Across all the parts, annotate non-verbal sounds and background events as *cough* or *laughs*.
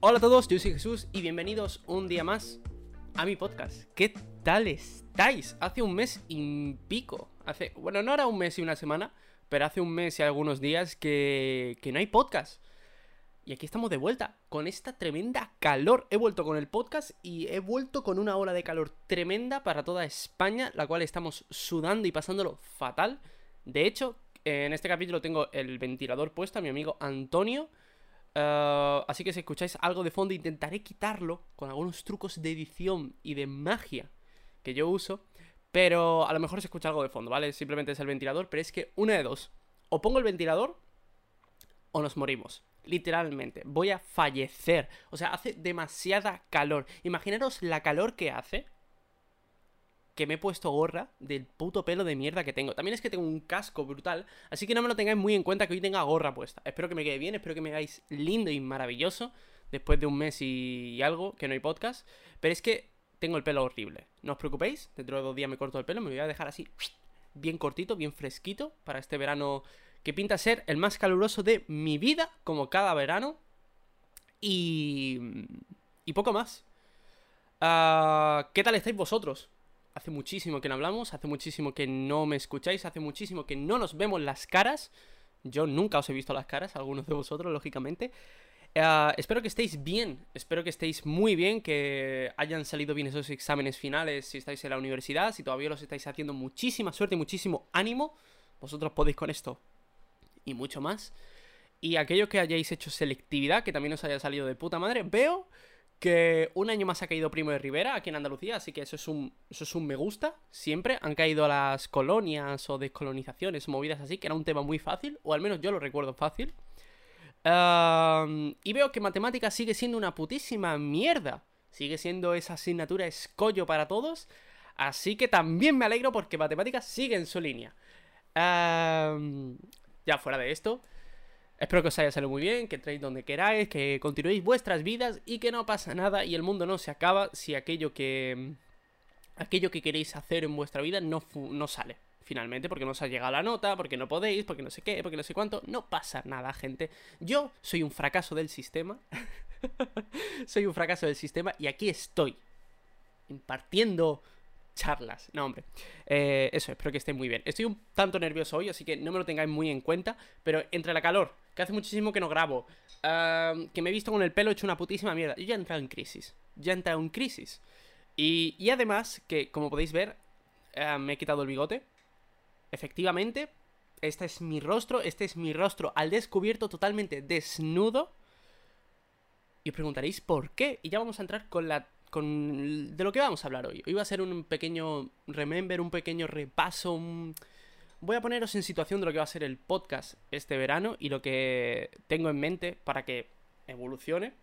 Hola a todos, yo soy Jesús y bienvenidos un día más a mi podcast. ¿Qué tal estáis? Hace un mes y pico. Hace, bueno, no era un mes y una semana, pero hace un mes y algunos días que, que no hay podcast. Y aquí estamos de vuelta, con esta tremenda calor. He vuelto con el podcast y he vuelto con una ola de calor tremenda para toda España, la cual estamos sudando y pasándolo fatal. De hecho, en este capítulo tengo el ventilador puesto a mi amigo Antonio. eh, así que si escucháis algo de fondo, intentaré quitarlo con algunos trucos de edición y de magia que yo uso. Pero a lo mejor se escucha algo de fondo, ¿vale? Simplemente es el ventilador, pero es que una de dos. O pongo el ventilador o nos morimos. Literalmente, voy a fallecer. O sea, hace demasiada calor. Imaginaros la calor que hace. Que me he puesto gorra del puto pelo de mierda que tengo. También es que tengo un casco brutal. Así que no me lo tengáis muy en cuenta que hoy tenga gorra puesta. Espero que me quede bien, espero que me hagáis lindo y maravilloso. Después de un mes y algo que no hay podcast. Pero es que tengo el pelo horrible. No os preocupéis, dentro de dos días me corto el pelo. Me voy a dejar así, bien cortito, bien fresquito. Para este verano que pinta ser el más caluroso de mi vida, como cada verano. Y. Y poco más. Ah, ¿Qué tal estáis vosotros? Hace muchísimo que no hablamos, hace muchísimo que no me escucháis, hace muchísimo que no nos vemos las caras. Yo nunca os he visto las caras, algunos de vosotros, lógicamente. Ah, espero que estéis bien, espero que estéis muy bien, que hayan salido bien esos exámenes finales si estáis en la universidad, si todavía los estáis haciendo muchísima suerte muchísimo ánimo. Vosotros podéis con esto y mucho más. Y aquellos que hayáis hecho selectividad, que también os haya salido de puta madre, veo que un año más ha caído Primo de Rivera aquí en Andalucía, así que eso es un, eso es un me gusta, siempre. Han caído las colonias o descolonizaciones, movidas así, que era un tema muy fácil, o al menos yo lo recuerdo fácil. Y veo que matemáticas sigue siendo una putísima mierda. Sigue siendo esa asignatura escollo para todos. Así que también me alegro porque matemáticas sigue en su línea. Ya fuera de esto, espero que os haya salido muy bien, que entréis donde queráis, que continuéis vuestras vidas y que no pasa nada y el mundo no se acaba si aquello que aquello que queréis hacer en vuestra vida no, no sale finalmente, porque no os ha llegado la nota, porque no podéis, porque no sé qué, porque no sé cuánto. No pasa nada, gente. Yo soy un fracaso del sistema. *laughs* soy un fracaso del sistema y aquí estoy. Impartiendo charlas. No, hombre. Eh, eso, espero que estéis muy bien. Estoy un tanto nervioso hoy, así que no me lo tengáis muy en cuenta. Pero entre la calor, que hace muchísimo que no grabo, que me he visto con el pelo hecho una putísima mierda. Yo ya he entrado en crisis. Ya he entrado en crisis. Y, y además, que como podéis ver, me he quitado el bigote. Efectivamente, este es mi rostro, este es mi rostro al descubierto, totalmente desnudo. Y os preguntaréis por qué. Y ya vamos a entrar con la. con. de lo que vamos a hablar hoy. Hoy va a ser un pequeño remember, un pequeño repaso. Un... Voy a poneros en situación de lo que va a ser el podcast este verano y lo que tengo en mente para que evolucione.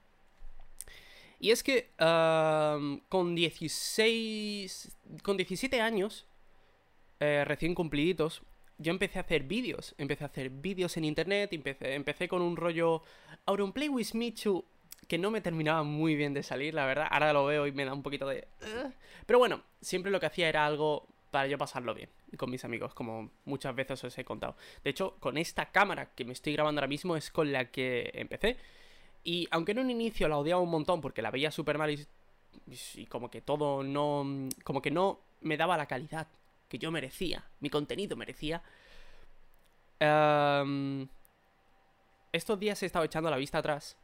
Y es que con 16. con 17 años eh, recién cumpliditos, yo empecé a hacer vídeos. Empecé a hacer vídeos en internet. Empecé, empecé con un rollo Auronplay with Michu que no me terminaba muy bien de salir, la verdad. Ahora lo veo y me da un poquito de. Pero bueno, siempre lo que hacía era algo para yo pasarlo bien con mis amigos, como muchas veces os he contado. De hecho, con esta cámara que me estoy grabando ahora mismo es con la que empecé. Y aunque en un inicio la odiaba un montón porque la veía súper mal y, y como que todo no. como que no me daba la calidad que yo merecía, mi contenido merecía. Um, estos días he estado echando la vista atrás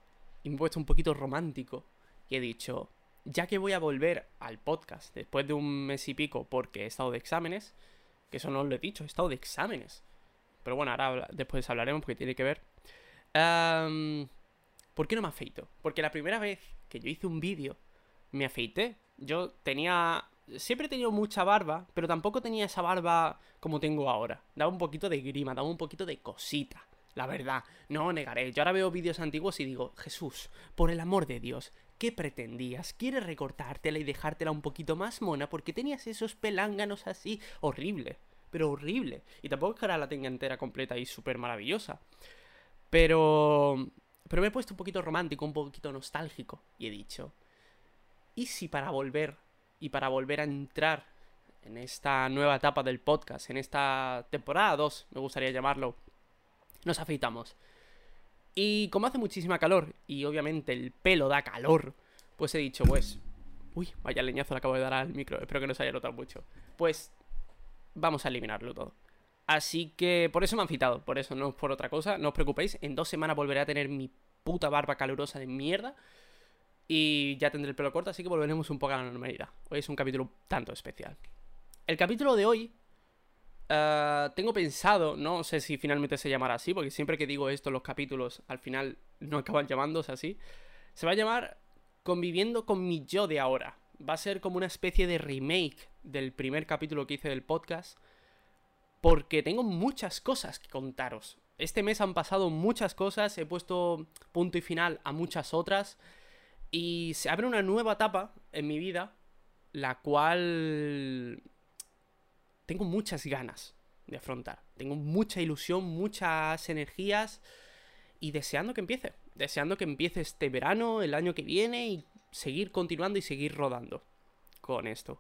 y me he puesto un poquito romántico y he dicho, ya que voy a volver al podcast después de un mes y pico porque he estado de exámenes, que eso no os lo he dicho, he estado de exámenes. Pero bueno, ahora después hablaremos porque tiene que ver. ¿Por qué no me afeito? Porque la primera vez que yo hice un vídeo, me afeité. Yo tenía siempre he tenido mucha barba, pero tampoco tenía esa barba como tengo ahora. Daba un poquito de grima, daba un poquito de cosita. La verdad, no negaré. Yo ahora veo vídeos antiguos y digo, Jesús, por el amor de Dios, ¿qué pretendías? ¿Quieres recortártela y dejártela un poquito más mona? Porque tenías esos pelánganos así. Horrible, pero horrible. Y tampoco es que ahora la tenga entera completa y súper maravillosa. Pero... Pero me he puesto un poquito romántico, un poquito nostálgico. Y he dicho, ¿y si para volver y para volver a entrar en esta nueva etapa del podcast, en esta temporada 2, me gustaría llamarlo, nos afeitamos. Y como hace muchísima calor, y obviamente el pelo da calor, pues he dicho, pues... Uy, vaya leñazo le acabo de dar al micro, espero que no se haya notado mucho. Pues vamos a eliminarlo todo. Así que por eso me han citado, por eso, no por otra cosa, no os preocupéis, en dos semanas volveré a tener mi puta barba calurosa de mierda. Y ya tendré el pelo corto, así que volveremos un poco a la normalidad. Hoy es un capítulo tanto especial. El capítulo de hoy Uh, tengo pensado, no sé si finalmente se llamará así, porque siempre que digo esto, los capítulos al final no *laughs* acaban llamándose así. Se va a llamar Conviviendo con mi yo de ahora. Va a ser como una especie de remake del primer capítulo que hice del podcast, porque tengo muchas cosas que contaros. Este mes han pasado muchas cosas, he puesto punto y final a muchas otras, y se abre una nueva etapa en mi vida, la cual tengo muchas ganas de afrontar. Tengo mucha ilusión, muchas energías y deseando que empiece. Deseando que empiece este verano, el año que viene y seguir continuando y seguir rodando con esto.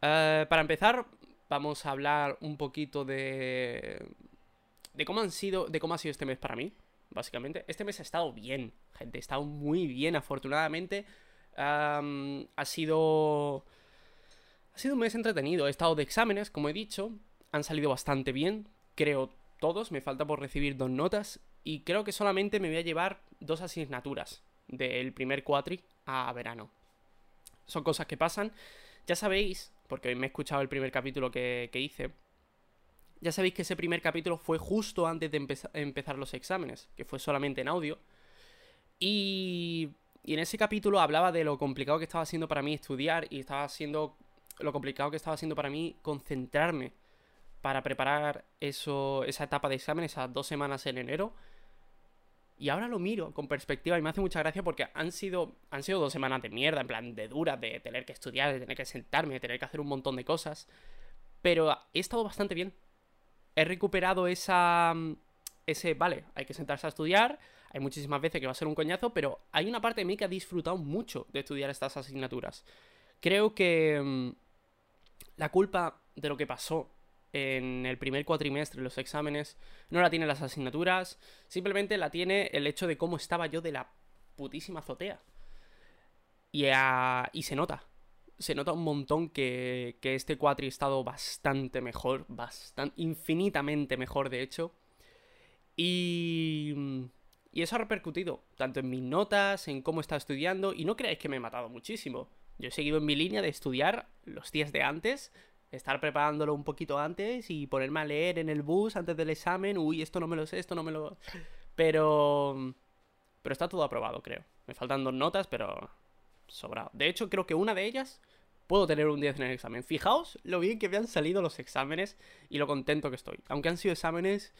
Eh, para empezar, vamos a hablar un poquito de de cómo han sido, de cómo ha sido este mes para mí, básicamente. Este mes ha estado bien, gente, ha estado muy bien, afortunadamente. ha sido ha sido un mes entretenido, he estado de exámenes, como he dicho, han salido bastante bien, creo todos, me falta por recibir dos notas y creo que solamente me voy a llevar dos asignaturas del primer cuatri a verano. Son cosas que pasan. Ya sabéis, porque me he escuchado el primer capítulo que, hice, ya sabéis que ese primer capítulo fue justo antes de empezar los exámenes, que fue solamente en audio. Y, y en ese capítulo hablaba de lo complicado que estaba siendo para mí estudiar y estaba siendo lo complicado que estaba siendo para mí concentrarme para preparar eso, esa etapa de examen, esas dos semanas en enero. Y ahora lo miro con perspectiva y me hace mucha gracia porque han sido, han sido dos semanas de mierda, en plan de dura, de tener que estudiar, de tener que sentarme, de tener que hacer un montón de cosas. Pero he estado bastante bien. He recuperado esa... Ese, vale, hay que sentarse a estudiar, hay muchísimas veces que va a ser un coñazo, pero hay una parte de mí que ha disfrutado mucho de estudiar estas asignaturas. Creo que mm, la culpa de lo que pasó en el primer cuatrimestre, los exámenes, no la tiene las asignaturas, simplemente la tiene el hecho de cómo estaba yo de la putísima azotea. Y, y se nota, se nota un montón que, que este cuatri ha estado bastante mejor, bastante, infinitamente mejor de hecho. Y, y eso ha repercutido tanto en mis notas, en cómo está estudiando, y no creáis que me he matado muchísimo. Yo he seguido en mi línea de estudiar los días de antes, estar preparándolo un poquito antes y ponerme a leer en el bus antes del examen. Uy, esto no me lo sé, esto no me lo... Pero... Pero está todo aprobado, creo. Me faltan dos notas, pero... Sobrado. De hecho, creo que una de ellas puedo tener un 10 en el examen. Fijaos lo bien que me han salido los exámenes y lo contento que estoy. Aunque han sido exámenes...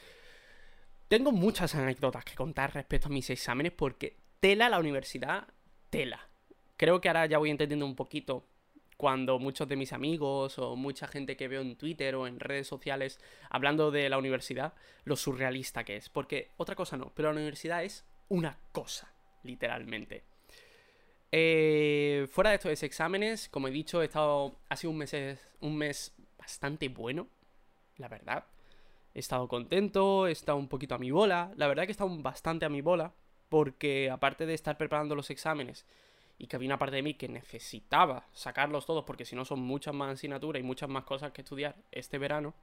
Tengo muchas anécdotas que contar respecto a mis exámenes porque tela la universidad, tela creo que ahora ya voy entendiendo un poquito cuando muchos de mis amigos o mucha gente que veo en Twitter o en redes sociales hablando de la universidad, lo surrealista que es. Porque otra cosa no, pero la universidad es una cosa, literalmente. Eh, fuera de estos exámenes, como he dicho, he estado, ha sido un mes, un mes bastante bueno, la verdad. He estado contento, he estado un poquito a mi bola. La verdad que he estado bastante a mi bola, porque aparte de estar preparando los exámenes, y que había una parte de mí que necesitaba sacarlos todos porque si no son muchas más asignaturas y muchas más cosas que estudiar este verano,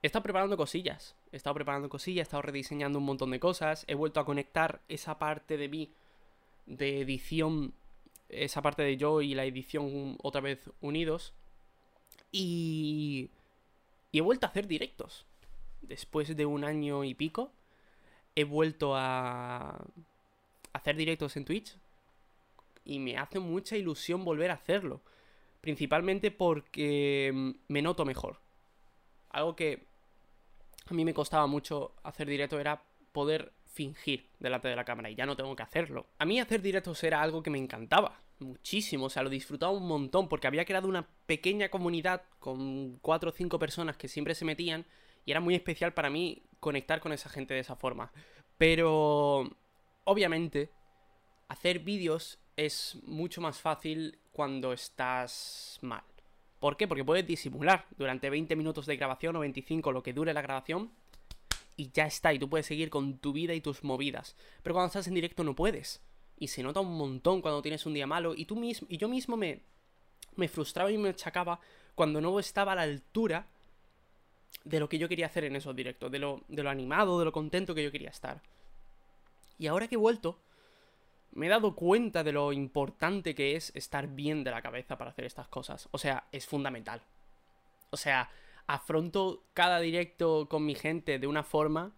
he estado preparando cosillas. He estado preparando cosillas, he estado rediseñando un montón de cosas, he vuelto a conectar esa parte de mí de edición, esa parte de yo y la edición otra vez unidos. Y, y he vuelto a hacer directos. Después de un año y pico, he vuelto a hacer directos en Twitch y me hace mucha ilusión volver a hacerlo. Principalmente porque mm, me noto mejor. Algo que a mí me costaba mucho hacer directo era poder fingir delante de la cámara y ya no tengo que hacerlo. A mí hacer directos era algo que me encantaba muchísimo, o sea, lo disfrutaba un montón porque había creado una pequeña comunidad con cuatro o cinco personas que siempre se metían y era muy especial para mí conectar con esa gente de esa forma. Pero obviamente hacer vídeos es mucho más fácil cuando estás mal. ¿Por qué? Porque puedes disimular durante 20 minutos de grabación o 25, lo que dure la grabación, y ya está, y tú puedes seguir con tu vida y tus movidas. Pero cuando estás en directo no puedes. Y se nota un montón cuando tienes un día malo, y tú mismo, y yo mismo me, me frustraba y me achacaba cuando no estaba a la altura de lo que yo quería hacer en esos directos, de lo, de lo animado, de lo contento que yo quería estar. Y ahora que he vuelto, me he dado cuenta de lo importante que es estar bien de la cabeza para hacer estas cosas. O sea, es fundamental. O sea, afronto cada directo con mi gente de una forma,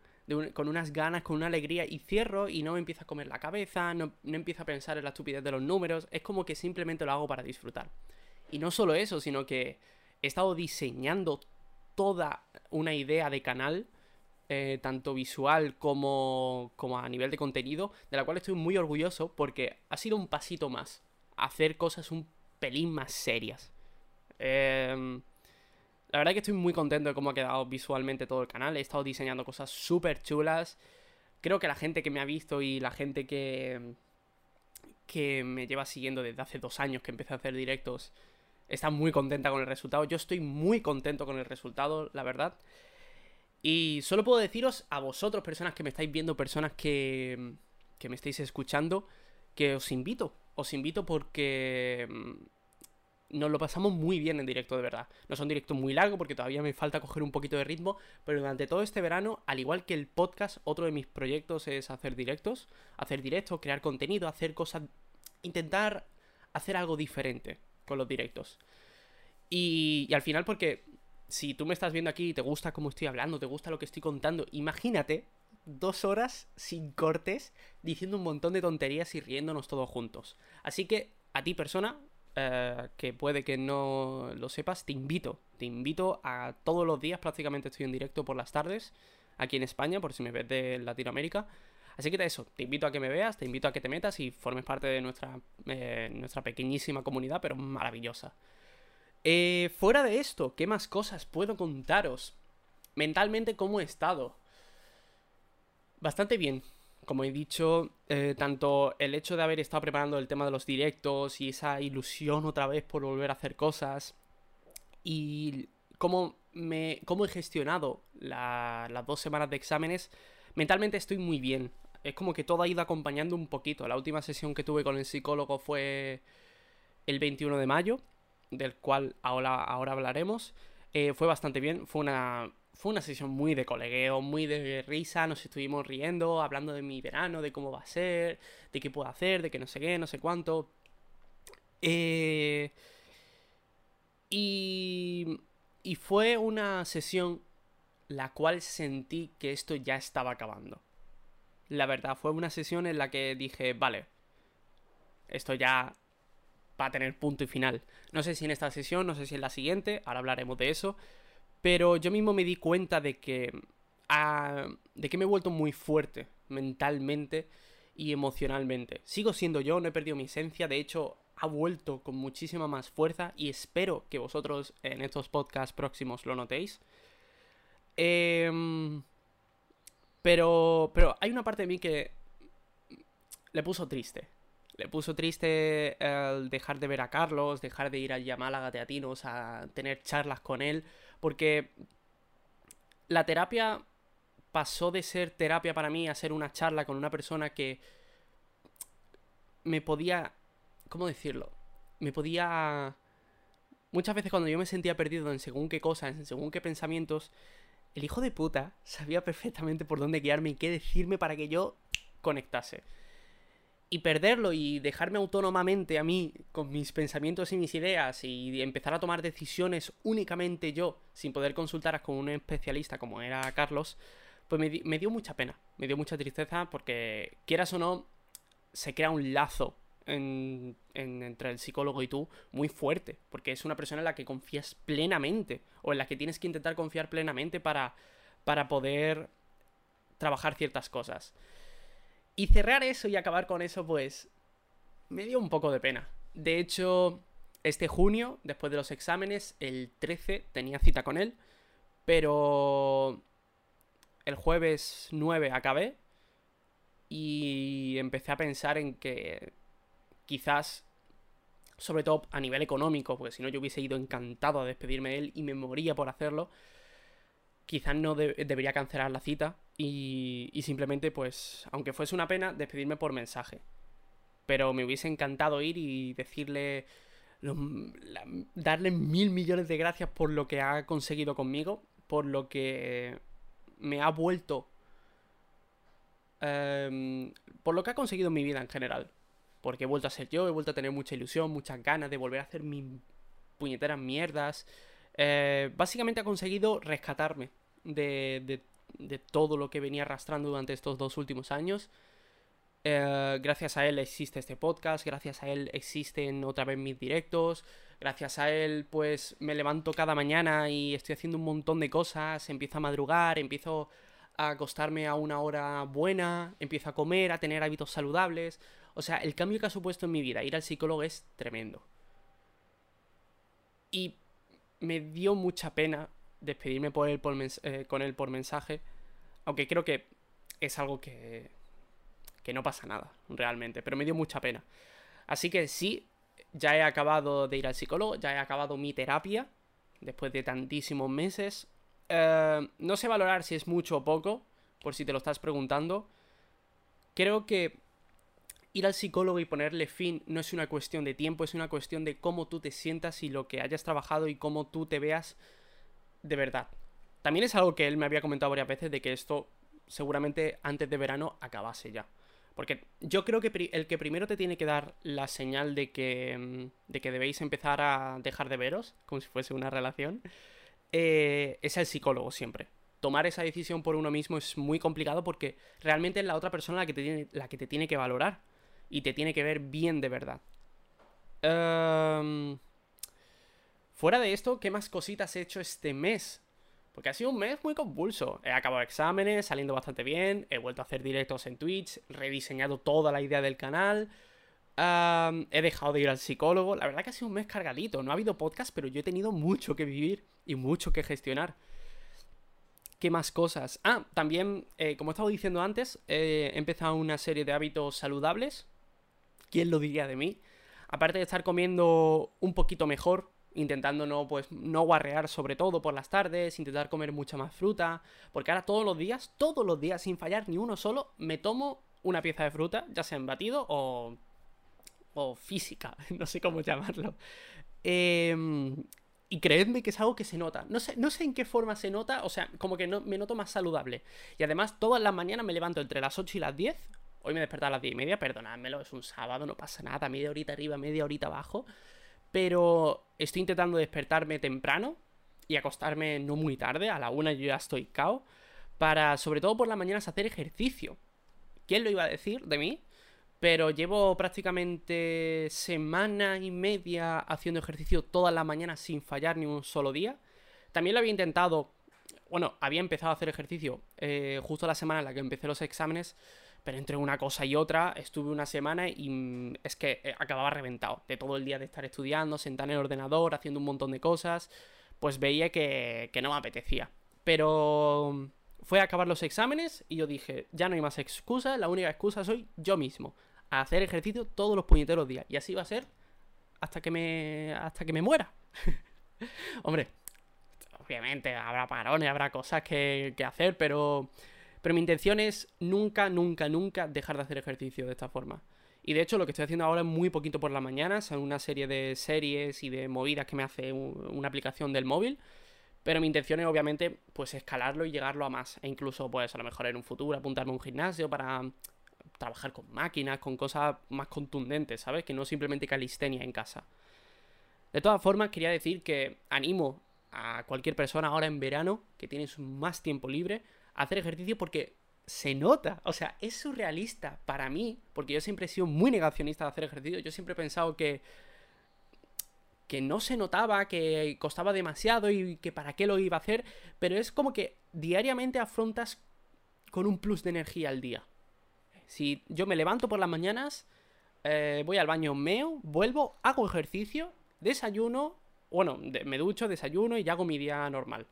con unas ganas, con una alegría, y cierro y no me empiezo a comer la cabeza, no, no empiezo a pensar en la estupidez de los números, es como que simplemente lo hago para disfrutar. Y no solo eso, sino que he estado diseñando toda una idea de canal eh, tanto visual como, como a nivel de contenido, de la cual estoy muy orgulloso porque ha sido un pasito más. Hacer cosas un pelín más serias. Em, la verdad es que estoy muy contento de cómo ha quedado visualmente todo el canal. He estado diseñando cosas súper chulas. Creo que la gente que me ha visto y la gente que, que me lleva siguiendo desde hace dos años que empecé a hacer directos está muy contenta con el resultado. Yo estoy muy contento con el resultado, la verdad. Y solo puedo deciros a vosotros, personas que me estáis viendo, personas que, que me estáis escuchando, que os invito. Os invito porque mm, nos lo pasamos muy bien en directo, de verdad. No son directos muy largos porque todavía me falta coger un poquito de ritmo, pero durante todo este verano, al igual que el podcast, otro de mis proyectos es hacer directos, hacer directos, crear contenido, hacer cosas, intentar hacer algo diferente con los directos. Y, y al final porque si tú me estás viendo aquí y te gusta cómo estoy hablando, te gusta lo que estoy contando, imagínate dos horas sin cortes diciendo un montón de tonterías y riéndonos todos juntos. Así que a ti persona, eh, que puede que no lo sepas, te invito, te invito a todos los días, prácticamente estoy en directo por las tardes, aquí en España, por si me ves de Latinoamérica. Así que eso, te invito a que me veas, te invito a que te metas y formes parte de nuestra, eh, nuestra pequeñísima comunidad, pero maravillosa. Eh, fuera de esto, ¿qué más cosas puedo contaros? Mentalmente, ¿cómo he estado? Bastante bien. Como he dicho, eh, tanto el hecho de haber estado preparando el tema de los directos y esa ilusión otra vez por volver a hacer cosas y cómo, me, cómo he gestionado las dos semanas de exámenes, mentalmente estoy muy bien. Es como que todo ha ido acompañando un poquito. La última sesión que tuve con el psicólogo fue el 21 de mayo del cual ahora, ahora hablaremos, eh, fue bastante bien. Fue una, fue una sesión muy de colegueo, muy de risa. Nos estuvimos riendo, hablando de mi verano, de cómo va a ser, de qué puedo hacer, de que no sé qué, no sé cuánto. Eh, y, y fue una sesión la cual sentí que esto ya estaba acabando. La verdad, fue una sesión en la que dije, vale, esto ya va a tener punto y final. No sé si en esta sesión, no sé si en la siguiente, ahora hablaremos de eso. Pero yo mismo me di cuenta de que. Ah, de que me he vuelto muy fuerte mentalmente y emocionalmente. Sigo siendo yo, no he perdido mi esencia, de hecho ha vuelto con muchísima más fuerza y espero que vosotros en estos podcasts próximos lo notéis. Em, pero, pero hay una parte de mí que le puso triste. Le puso triste el dejar de ver a Carlos, dejar de ir allí a Málaga a tener charlas con él, porque la terapia pasó de ser terapia para mí a ser una charla con una persona que me podía... ¿Cómo decirlo? Me podía... Muchas veces cuando yo me sentía perdido en según qué cosas, en según qué pensamientos, el hijo de puta sabía perfectamente por dónde guiarme y qué decirme para que yo conectase y perderlo y dejarme autónomamente a mí con mis pensamientos y mis ideas y empezar a tomar decisiones únicamente yo, sin poder consultar con un especialista como era Carlos, pues me, dio mucha pena, me dio mucha tristeza porque quieras o no, se crea un lazo entre el psicólogo y tú muy fuerte, porque es una persona en la que confías plenamente o en la que tienes que intentar confiar plenamente para, para poder trabajar ciertas cosas. Y cerrar eso y acabar con eso, pues, me dio un poco de pena. De hecho, este junio, después de los exámenes, el 13 tenía cita con él, pero el jueves 9 acabé y empecé a pensar en que quizás sobre todo a nivel económico, porque si no yo hubiese ido encantado a despedirme de él y me moría por hacerlo, quizás no debería cancelar la cita y, y simplemente, pues, aunque fuese una pena, despedirme por mensaje. Pero me hubiese encantado ir y decirle, darle mil millones de gracias por lo que ha conseguido conmigo, por lo que me ha vuelto... Em, por lo que ha conseguido en mi vida en general. Porque he vuelto a ser yo, he vuelto a tener mucha ilusión, muchas ganas de volver a hacer mis puñeteras mierdas. Eh, básicamente ha conseguido rescatarme de, de, todo lo que venía arrastrando durante estos dos últimos años. Eh, gracias a él existe este podcast, gracias a él existen otra vez mis directos, gracias a él pues me levanto cada mañana y estoy haciendo un montón de cosas, empiezo a madrugar, empiezo a acostarme a una hora buena, empiezo a comer, a tener hábitos saludables. O sea, el cambio que ha supuesto en mi vida ir al psicólogo es tremendo. Y me dio mucha pena despedirme por él eh, con él por mensaje. Aunque creo que es algo que, que no pasa nada, realmente. Pero me dio mucha pena. Así que sí, ya he acabado de ir al psicólogo, ya he acabado mi terapia. Después de tantísimos meses. Eh, no sé valorar si es mucho o poco, por si te lo estás preguntando. Creo que ir al psicólogo y ponerle fin no es una cuestión de tiempo, es una cuestión de cómo tú te sientas y lo que hayas trabajado y cómo tú te veas de verdad. También es algo que él me había comentado varias veces de que esto seguramente antes de verano acabase ya. Porque yo creo que el que primero te tiene que dar la señal de que, mm, de que debéis empezar a dejar de veros, como si fuese una relación, eh, es el psicólogo siempre. Tomar esa decisión por uno mismo es muy complicado porque realmente es la otra persona la que te tiene, la que, te tiene que valorar y te tiene que ver bien de verdad. Em, fuera de esto, ¿qué más cositas he hecho este mes? Porque ha sido un mes muy convulso. He acabado exámenes, saliendo bastante bien, he vuelto a hacer directos en Twitch, rediseñado toda la idea del canal, he dejado de ir al psicólogo. La verdad que ha sido un mes cargadito. No ha habido podcast, pero yo he tenido mucho que vivir y mucho que gestionar. ¿Qué más cosas? Ah, también, eh, como he estado diciendo antes, he empezado una serie de hábitos saludables. ¿Quién lo diría de mí? Aparte de estar comiendo un poquito mejor, intentando no, pues, no guarrear sobre todo por las tardes, intentar comer mucha más fruta, porque ahora todos los días, todos los días, sin fallar ni uno solo, me tomo una pieza de fruta, ya sea en batido o o física, *laughs* no sé cómo llamarlo. Em, y creedme que es algo que se nota. No sé, no sé en qué forma se nota, o sea, como que no, me noto más saludable. Y además, todas las mañanas me levanto entre las 8 y las 10. Hoy me he despertado a las 10 y media, perdonádmelo, es un sábado, no pasa nada, media horita arriba, media horita abajo. Pero estoy intentando despertarme temprano y acostarme no muy tarde, a la una yo ya estoy cao, para sobre todo por las mañanas hacer ejercicio. ¿Quién lo iba a decir de mí? Pero llevo prácticamente semana y media haciendo ejercicio todas las mañanas sin fallar ni un solo día. También lo había intentado, bueno, había empezado a hacer ejercicio eh, justo la semana en la que empecé los exámenes, pero entre una cosa y otra estuve una semana y mm, es que eh, acababa reventado de todo el día de estar estudiando, sentar en el ordenador, haciendo un montón de cosas, pues veía que, que no me apetecía. Pero mm, fue a acabar los exámenes y yo dije, ya no hay más excusas, la única excusa soy yo mismo a hacer ejercicio todos los puñeteros días. Y así va a ser hasta que me, hasta que me muera. *laughs* Hombre, obviamente habrá parones, habrá cosas que, que hacer, pero, pero mi intención es nunca, nunca, nunca dejar de hacer ejercicio de esta forma. Y de hecho lo que estoy haciendo ahora es muy poquito por la mañana, son una serie de series y de movidas que me hace una aplicación del móvil. Pero mi intención es obviamente pues escalarlo y llegarlo a más. E incluso pues a lo mejor en un futuro apuntarme a un gimnasio para trabajar con máquinas, con cosas más contundentes, ¿sabes? Que no simplemente calistenia en casa. De todas formas, quería decir que animo a cualquier persona ahora en verano, que tienes más tiempo libre, hacer ejercicio porque se nota. O sea, es surrealista para mí, porque yo siempre he sido muy negacionista de hacer ejercicio. Yo siempre he pensado que que no se notaba, que costaba demasiado y que para qué lo iba a hacer, pero es como que diariamente afrontas con un plus de energía al día. Si yo me levanto por las mañanas, eh, voy al baño, meo, vuelvo, hago ejercicio, desayuno, bueno, me ducho, desayuno y hago mi día normal.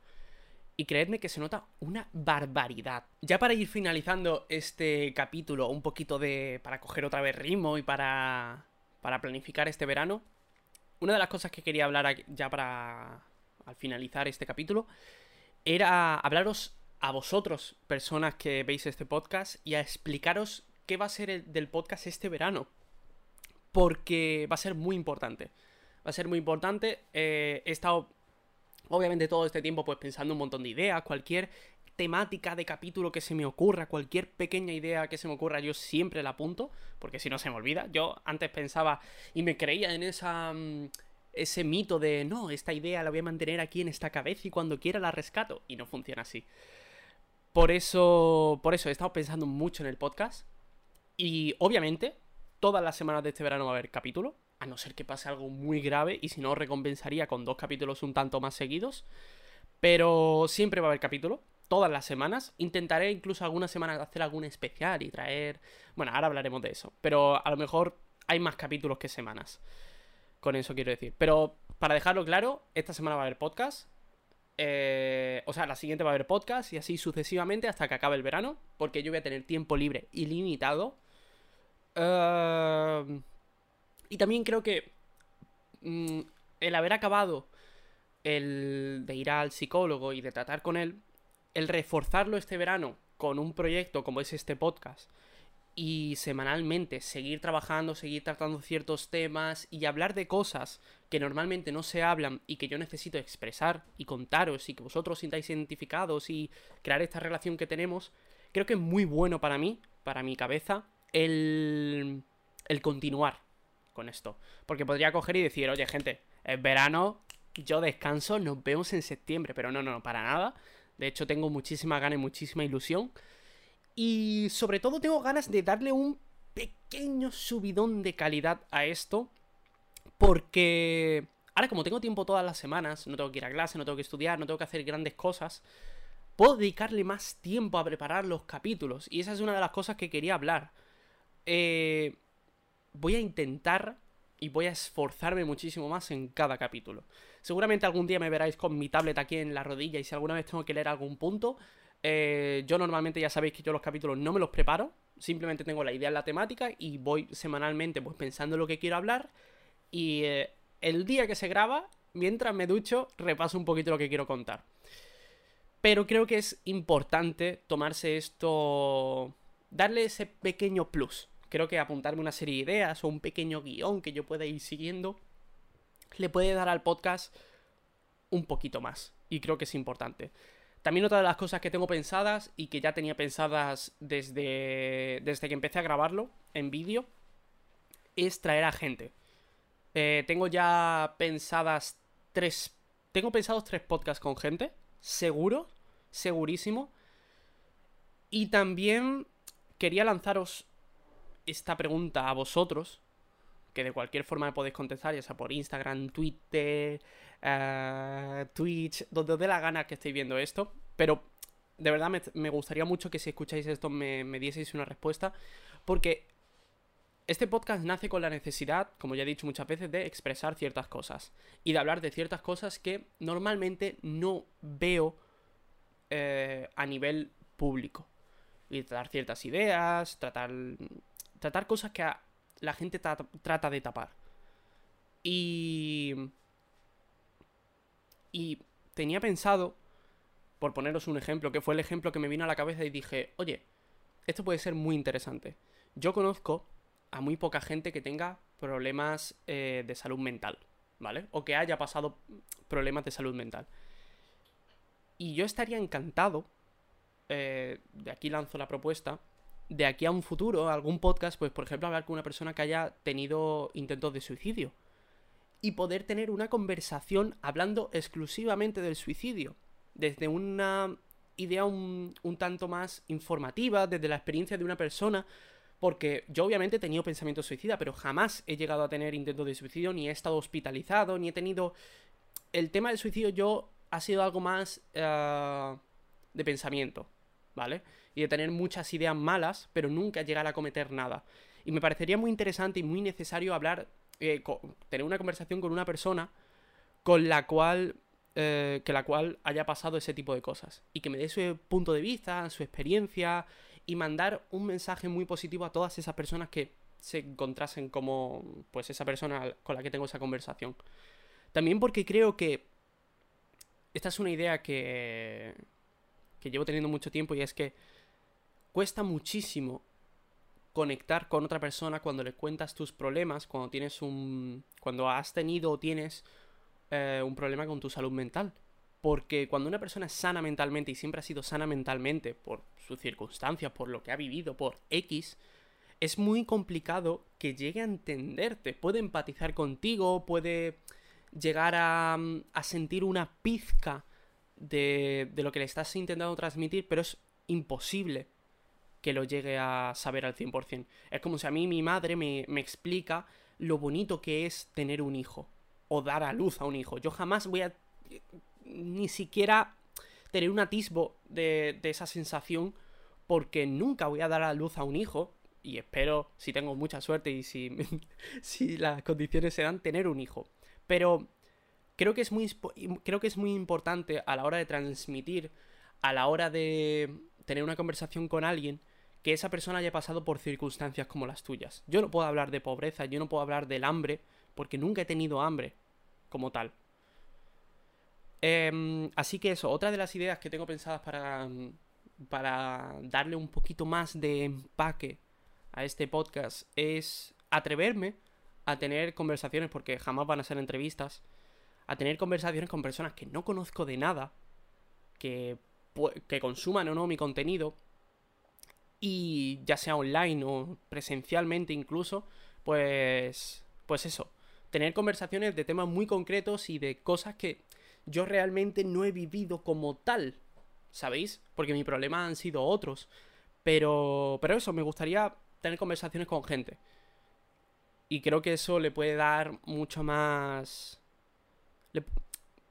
Y creedme que se nota una barbaridad. Ya para ir finalizando este capítulo, un poquito de. para coger otra vez ritmo y para. para planificar este verano. una de las cosas que quería hablar ya para al finalizar este capítulo era hablaros a vosotros, personas que veis este podcast, y a explicaros qué va a ser el, del podcast este verano. Porque va a ser muy importante. Va a ser muy importante. Eh, he estado, obviamente, todo este tiempo pues pensando un montón de ideas, cualquier temática de capítulo que se me ocurra, cualquier pequeña idea que se me ocurra, yo siempre la apunto, porque si no se me olvida. Yo antes pensaba y me creía en esa mm, ese mito de no, esta idea la voy a mantener aquí en esta cabeza y cuando quiera la rescato y no funciona así. Por eso, por eso he estado pensando mucho en el podcast y obviamente todas las semanas de este verano va a haber capítulo, a no ser que pase algo muy grave y si no recompensaría con dos capítulos un tanto más seguidos, pero siempre va a haber capítulo todas las semanas. Intentaré incluso algunas semanas hacer algún especial y traer... Bueno, ahora hablaremos de eso. Pero a lo mejor hay más capítulos que semanas. Con eso quiero decir. Pero para dejarlo claro, esta semana va a haber podcast. Eh, o sea, la siguiente va a haber podcast y así sucesivamente hasta que acabe el verano. Porque yo voy a tener tiempo libre ilimitado. Uh, y también creo que mm, el haber acabado el de ir al psicólogo y de tratar con él el reforzarlo este verano con un proyecto como es este podcast y semanalmente seguir trabajando, seguir tratando ciertos temas y hablar de cosas que normalmente no se hablan y que yo necesito expresar y contaros y que vosotros sintáis identificados y crear esta relación que tenemos, creo que es muy bueno para mí, para mi cabeza, el, el continuar con esto. Porque podría coger y decir, oye gente, es verano, yo descanso, nos vemos en septiembre, pero no, no, no, para nada. De hecho, tengo muchísima gana y muchísima ilusión. Y sobre todo tengo ganas de darle un pequeño subidón de calidad a esto. Porque ahora como tengo tiempo todas las semanas, no tengo que ir a clase, no tengo que estudiar, no tengo que hacer grandes cosas, puedo dedicarle más tiempo a preparar los capítulos. Y esa es una de las cosas que quería hablar. Eh, voy a intentar y voy a esforzarme muchísimo más en cada capítulo. Seguramente algún día me veráis con mi tablet aquí en la rodilla y si alguna vez tengo que leer algún punto, eh, yo normalmente ya sabéis que yo los capítulos no me los preparo, simplemente tengo la idea en la temática y voy semanalmente pues pensando lo que quiero hablar y eh, el día que se graba, mientras me ducho, repaso un poquito lo que quiero contar. Pero creo que es importante tomarse esto, darle ese pequeño plus creo que apuntarme una serie de ideas o un pequeño guion que yo pueda ir siguiendo le puede dar al podcast un poquito más. Y creo que es importante. También otra de las cosas que tengo pensadas y que ya tenía pensadas desde, desde que empecé a grabarlo en vídeo es traer a gente. Eh, tengo ya pensadas tres... Tengo pensados tres podcasts con gente. Seguro. Segurísimo. Y también quería lanzaros esta pregunta a vosotros, que de cualquier forma me podéis contestar, ya sea por Instagram, Twitter, uh, Twitch, donde os dé la gana que estéis viendo esto, pero de verdad me, gustaría mucho que si escucháis esto me, me dieseis una respuesta, porque este podcast nace con la necesidad, como ya he dicho muchas veces, de expresar ciertas cosas y de hablar de ciertas cosas que normalmente no veo eh, a nivel público. Y tratar ciertas ideas, tratar tratar cosas que la gente trata de tapar. Y... Y tenía pensado, por poneros un ejemplo, que fue el ejemplo que me vino a la cabeza y dije, oye, esto puede ser muy interesante. Yo conozco a muy poca gente que tenga problemas eh, de salud mental, ¿vale? O que haya pasado problemas de salud mental. Y yo estaría encantado, eh, de aquí lanzo la propuesta, de aquí a un futuro, algún podcast, pues por ejemplo hablar con una persona que haya tenido intentos de suicidio. Y poder tener una conversación hablando exclusivamente del suicidio. Desde una idea un, tanto más informativa, desde la experiencia de una persona. Porque yo obviamente he tenido pensamientos suicida, pero jamás he llegado a tener intentos de suicidio, ni he estado hospitalizado, ni he tenido... El tema del suicidio yo ha sido algo más eh, de pensamiento, ¿vale? Y de tener muchas ideas malas, pero nunca llegar a cometer nada. Y me parecería muy interesante y muy necesario hablar, eh, tener una conversación con una persona con la cual, eh, que la cual haya pasado ese tipo de cosas. Y que me dé su punto de vista, su experiencia, y mandar un mensaje muy positivo a todas esas personas que se encontrasen como pues esa persona con la que tengo esa conversación. También porque creo que esta es una idea que, que llevo teniendo mucho tiempo y es que cuesta muchísimo conectar con otra persona cuando le cuentas tus problemas, cuando tienes un... cuando has tenido o tienes eh, un problema con tu salud mental. Porque cuando una persona es sana mentalmente y siempre ha sido sana mentalmente por sus circunstancias, por lo que ha vivido, por X, es muy complicado que llegue a entenderte. Puede empatizar contigo, puede llegar a, a sentir una pizca de, de lo que le estás intentando transmitir, pero es imposible que lo llegue a saber al 100%. Es como si a mí mi madre me, me, explica lo bonito que es tener un hijo o dar a luz a un hijo. Yo jamás voy a ni siquiera tener un atisbo de, de esa sensación porque nunca voy a dar a luz a un hijo y espero, si tengo mucha suerte y si, *laughs* si las condiciones se dan, tener un hijo. Pero creo que, es muy, creo que es muy importante a la hora de transmitir, a la hora de tener una conversación con alguien, que esa persona haya pasado por circunstancias como las tuyas. Yo no puedo hablar de pobreza, yo no puedo hablar del hambre, porque nunca he tenido hambre como tal. Eh, así que eso, otra de las ideas que tengo pensadas para, para darle un poquito más de empaque a este podcast es atreverme a tener conversaciones, porque jamás van a ser entrevistas, a tener conversaciones con personas que no conozco de nada, que, que consuman o no mi contenido, y ya sea online o presencialmente incluso, pues, pues eso, tener conversaciones de temas muy concretos y de cosas que yo realmente no he vivido como tal, ¿sabéis? Porque mi problema han sido otros. Pero, pero eso, me gustaría tener conversaciones con gente. Y creo que eso le puede dar mucho más... Le...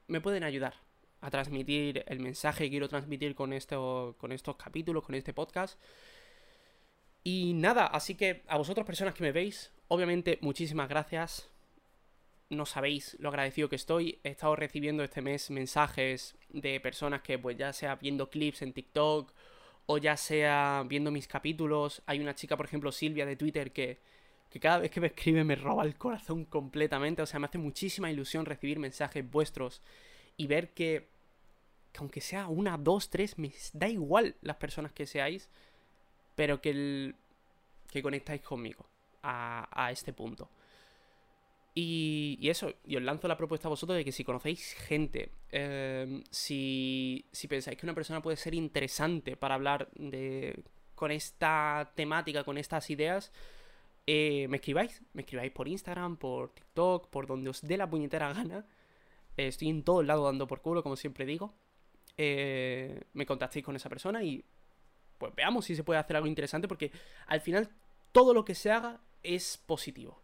me pueden ayudar a transmitir el mensaje que quiero transmitir con, esto, con estos capítulos, con este podcast. Y nada, así que a vosotros personas que me veis, obviamente muchísimas gracias no sabéis lo agradecido que estoy. He estado recibiendo este mes mensajes de personas que pues ya sea viendo clips en TikTok o ya sea viendo mis capítulos. Hay una chica, por ejemplo, Silvia de Twitter, que, que cada vez que me escribe me roba el corazón completamente. O sea, me hace muchísima ilusión recibir mensajes vuestros y ver que, que aunque sea una, dos, tres, me da igual las personas que seáis, pero que, el, que conectáis conmigo a, a este punto. Y, eso, y os lanzo la propuesta a vosotros de que si conocéis gente, eh, si, si pensáis que una persona puede ser interesante para hablar de, con esta temática, con estas ideas, eh, me escribáis, me escribáis por Instagram, por TikTok, por donde os dé la puñetera *laughs* gana. Estoy en todo el lado dando por culo, como siempre digo. Eh, me contactéis con esa persona y pues veamos si se puede hacer algo interesante porque al final todo lo que se haga es positivo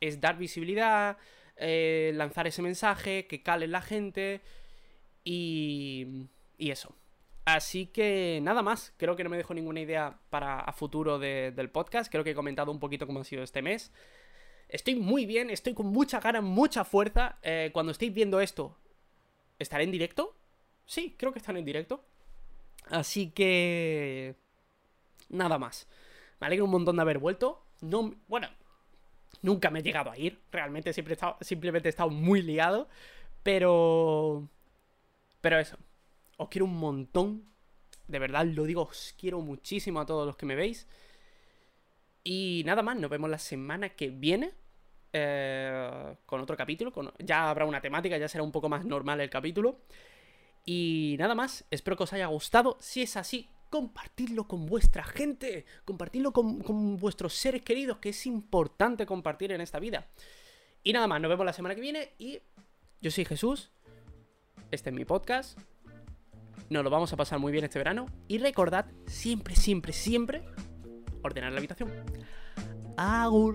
es dar visibilidad, eh, lanzar ese mensaje, que cale la gente y, y eso. Así que nada más, creo que no me dejo ninguna idea para a futuro de, del podcast, creo que he comentado un poquito cómo ha sido este mes. Estoy muy bien, estoy con mucha gana, mucha fuerza. Eh, cuando estéis viendo esto, ¿estaré en directo? Sí, creo que están en directo. Así que... Nada más. Me alegro un montón de haber vuelto. No, bueno, Nunca me he llegado a ir, realmente siempre simplemente he estado muy liado. Pero... Pero eso, os quiero un montón. De verdad lo digo, os quiero muchísimo a todos los que me veis. Y nada más, nos vemos la semana que viene. Eh, con otro capítulo. Ya habrá una temática, ya será un poco más normal el capítulo. Y nada más, espero que os haya gustado. Si es así, compartidlo con vuestra gente, compartidlo con, vuestros seres queridos, que es importante compartir en esta vida. Y nada más, nos vemos la semana que viene y yo soy Jesús, este es mi podcast, nos lo vamos a pasar muy bien este verano y recordad siempre, siempre, siempre ordenar la habitación. Agur.